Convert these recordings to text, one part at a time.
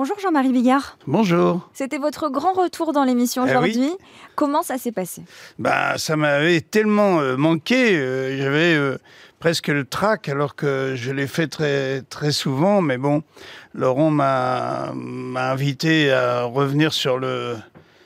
Bonjour Jean-Marie Bigard. Bonjour. C'était votre grand retour dans l'émission Eh aujourd'hui. Comment ça s'est passé? Bah, ça m'avait tellement euh, manqué. euh, J'avais euh, presque le trac alors que je l'ai fait très très souvent. Mais bon, Laurent m'a m'a invité à revenir sur le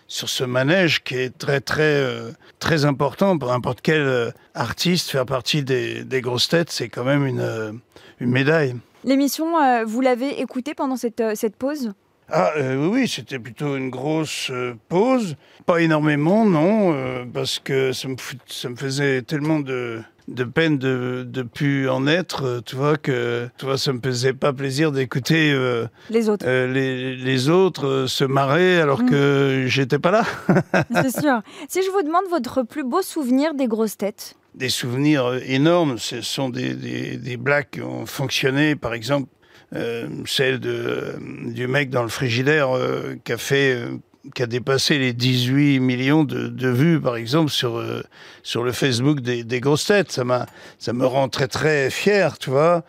sur ce manège qui est très très euh, très important pour n'importe quel euh, artiste. Faire partie des, des grosses têtes, c'est quand même une euh, une médaille. L'émission, euh, vous l'avez écoutée pendant cette, euh, cette pause? Ah euh, oui, c'était plutôt une grosse euh, pause. Pas énormément, non, euh, parce que ça me, fout- ça me faisait tellement de, de peine de de plus en être, tu vois, que tu vois, ça me faisait pas plaisir d'écouter euh, Les autres, euh, les, les autres euh, se marrer alors Mm. que j'étais pas là. c'est sûr. Si je vous demande votre plus beau souvenir des grosses têtes, Des souvenirs euh, énormes, ce sont des, des, des blagues qui ont fonctionné, par exemple, euh, celle de, du mec dans le frigidaire euh, qui a fait... euh, qui a dépassé les 18 millions de, de vues, par exemple, sur, euh, sur le Facebook des, des grosses têtes. Ça, m'a, ça me rend très, très fier, tu vois.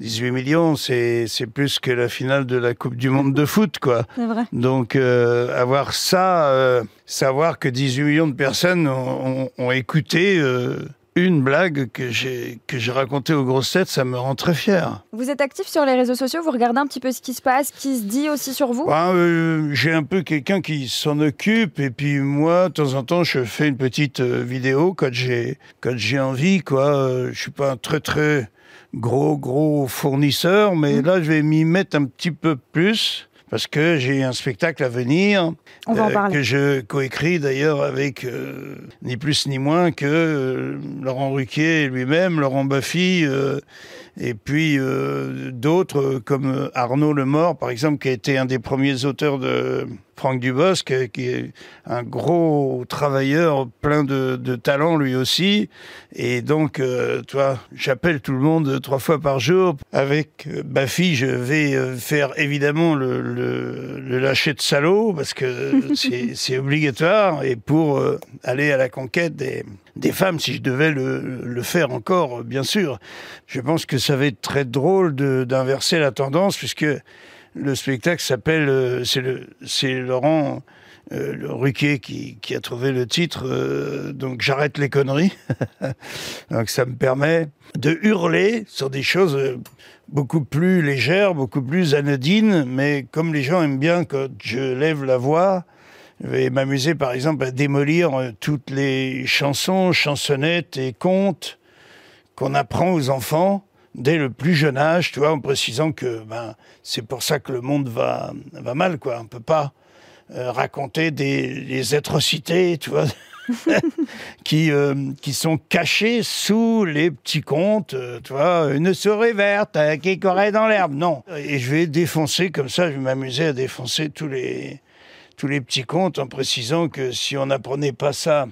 18 millions, c'est, c'est plus que la finale de la Coupe du Monde de foot, quoi. c'est vrai. Donc, euh, avoir ça, euh, savoir que 18 millions de personnes ont, ont- ont écouté euh, une blague que j'ai que j'ai racontée aux grosses têtes, ça me rend très fier. Vous êtes actif sur les réseaux sociaux, vous regardez un petit peu ce qui se passe, ce qui se dit aussi sur vous? Ben, euh, j'ai un peu quelqu'un qui s'en occupe et puis moi, de temps en temps, je fais une petite euh, vidéo quand j'ai quand j'ai envie, quoi. Euh, je suis pas un très très gros gros fournisseur, mais Mm. là, je vais m'y mettre un petit peu plus. Parce que j'ai un spectacle à venir On va en euh, parler. que je coécris d'ailleurs avec euh, ni plus ni moins que euh, Laurent Ruquier lui-même, Laurent Baffy, et puis d'autres comme Arnaud Lemort, par exemple, qui a été un des premiers auteurs de Franck Dubosc, qui est un gros travailleur, plein de, de talent lui aussi. Et donc, euh, tu vois, j'appelle tout le monde trois fois par jour. Avec euh, Baffy, je vais faire évidemment le, le, le lâcher de salaud, parce que c'est obligatoire, et pour euh, aller à la conquête des, des femmes, si je devais le, le faire encore, bien sûr. Je pense que ça va être très drôle d'inverser la tendance, puisque le spectacle s'appelle, euh, c'est le- c'est Laurent euh, le Ruquier qui, a trouvé le titre, euh, donc j'arrête les conneries. donc ça me permet de hurler sur des choses euh, beaucoup plus légères, beaucoup plus anodines, mais comme les gens aiment bien quand je lève la voix, je vais m'amuser par exemple à démolir toutes les chansons, chansonnettes et contes qu'on apprend aux enfants dès le plus jeune âge, tu vois, en précisant que ben, c'est pour ça que le monde va, va mal, quoi. On peut pas euh, raconter des, des atrocités, tu vois, qui, euh, qui sont cachées sous les petits contes, euh, tu vois, une souris verte qui courait dans l'herbe, non. Et je vais défoncer comme ça, je vais m'amuser à défoncer tous les, tous les petits contes en précisant que si on n'apprenait pas ça,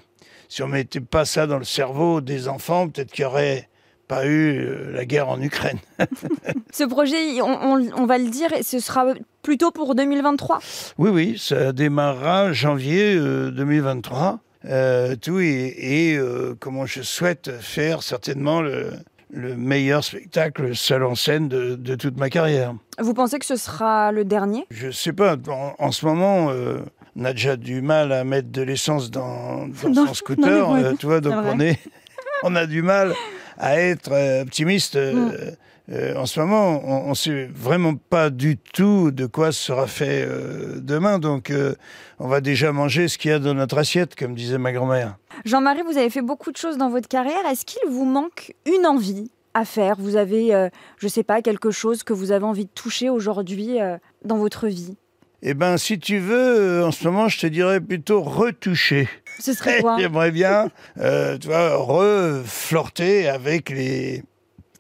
si on mettait pas ça dans le cerveau des enfants, peut-être qu'il y aurait pas eu la guerre en Ukraine. Ce projet, on, on- on va le dire, et ce sera plutôt pour 2023. Oui, oui, ça démarrera janvier euh, 2023. Euh, tout et, et, euh, comment je souhaite faire certainement le, le meilleur spectacle seul en scène de, de toute ma carrière. Vous pensez que ce sera le dernier? Je sais pas, en, en ce moment, euh, on a déjà du mal à mettre de l'essence dans, son scooter, euh, tu vois, donc est, on a du mal à être euh, optimiste. euh, Mm. euh, en ce moment, on ne sait vraiment pas du tout de quoi sera fait euh, demain, donc euh, on va déjà manger ce qu'il y a dans notre assiette, comme disait ma grand-mère. Jean-Marie, vous avez fait beaucoup de choses dans votre carrière. Est-ce qu'il vous manque une envie à faire? Vous avez, je sais pas, quelque chose que vous avez envie de toucher aujourd'hui dans votre vie? Eh ben, si tu veux, en ce moment, je te dirais plutôt retoucher. Ce serait quoi J'aimerais bien, euh, tu vois, reflirter avec les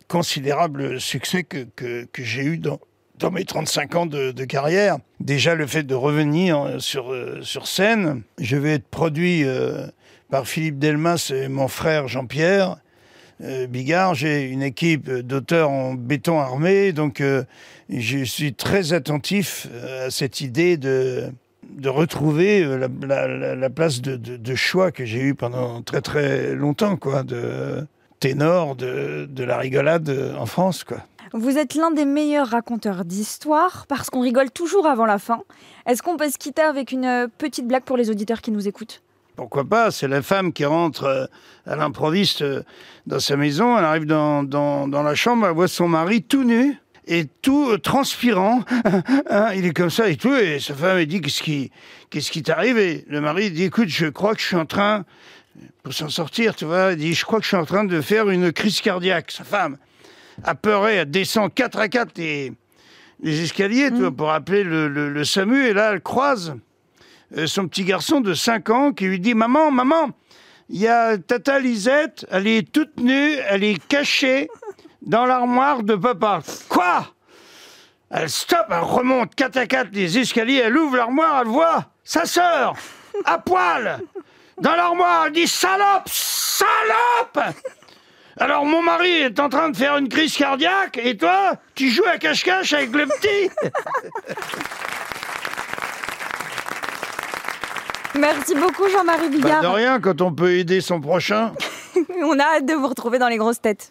considérables succès que, que, que j'ai eu dans, dans mes 35 ans de, de carrière. Déjà, le fait de revenir euh, sur, euh, sur scène. Je vais être produit euh, par Philippe Delmas et mon frère Jean-Pierre. Bigard, j'ai une équipe d'auteurs en béton armé, donc je suis très attentif à cette idée de, de retrouver euh, la, la- la place de, de- de choix que j'ai eu pendant très très longtemps, quoi, de ténor de, de la rigolade euh, en France, quoi. Vous êtes l'un des meilleurs raconteurs d'histoires parce qu'on rigole toujours avant la fin. Est-ce qu'on peut se quitter avec une euh, petite blague pour les auditeurs qui nous écoutent? Pourquoi pas C'est la femme qui rentre à l'improviste dans sa maison. Elle arrive dans, dans, dans la chambre, elle voit son mari tout nu et tout euh, transpirant. Hein, il est comme ça et tout. Et sa femme, elle dit Qu'est-ce qui, qu'est-ce qui t'arrive Et le mari dit Écoute, je crois que je suis en train, pour s'en sortir, tu vois, il dit Je crois que je suis en train de faire une crise cardiaque. Sa femme, apeurée, elle descend 4 à 4 les, les escaliers tu vois, pour appeler le, le, le SAMU. Et là, elle croise euh, son petit garçon de 5 ans qui lui dit Maman, maman, il y a Tata Lisette, elle est toute nue, elle est cachée dans l'armoire de papa. Quoi? Elle stoppe, elle remonte 4 à 4 les escaliers, elle ouvre l'armoire, elle voit sa sœur, à poil, dans l'armoire, elle dit Salope Salope alors mon mari est en train de faire une crise cardiaque et toi, tu joues à cache-cache avec le petit Merci beaucoup Jean-Marie Bah, Bigard. De rien quand on peut aider son prochain. On a hâte de vous retrouver dans les grosses têtes.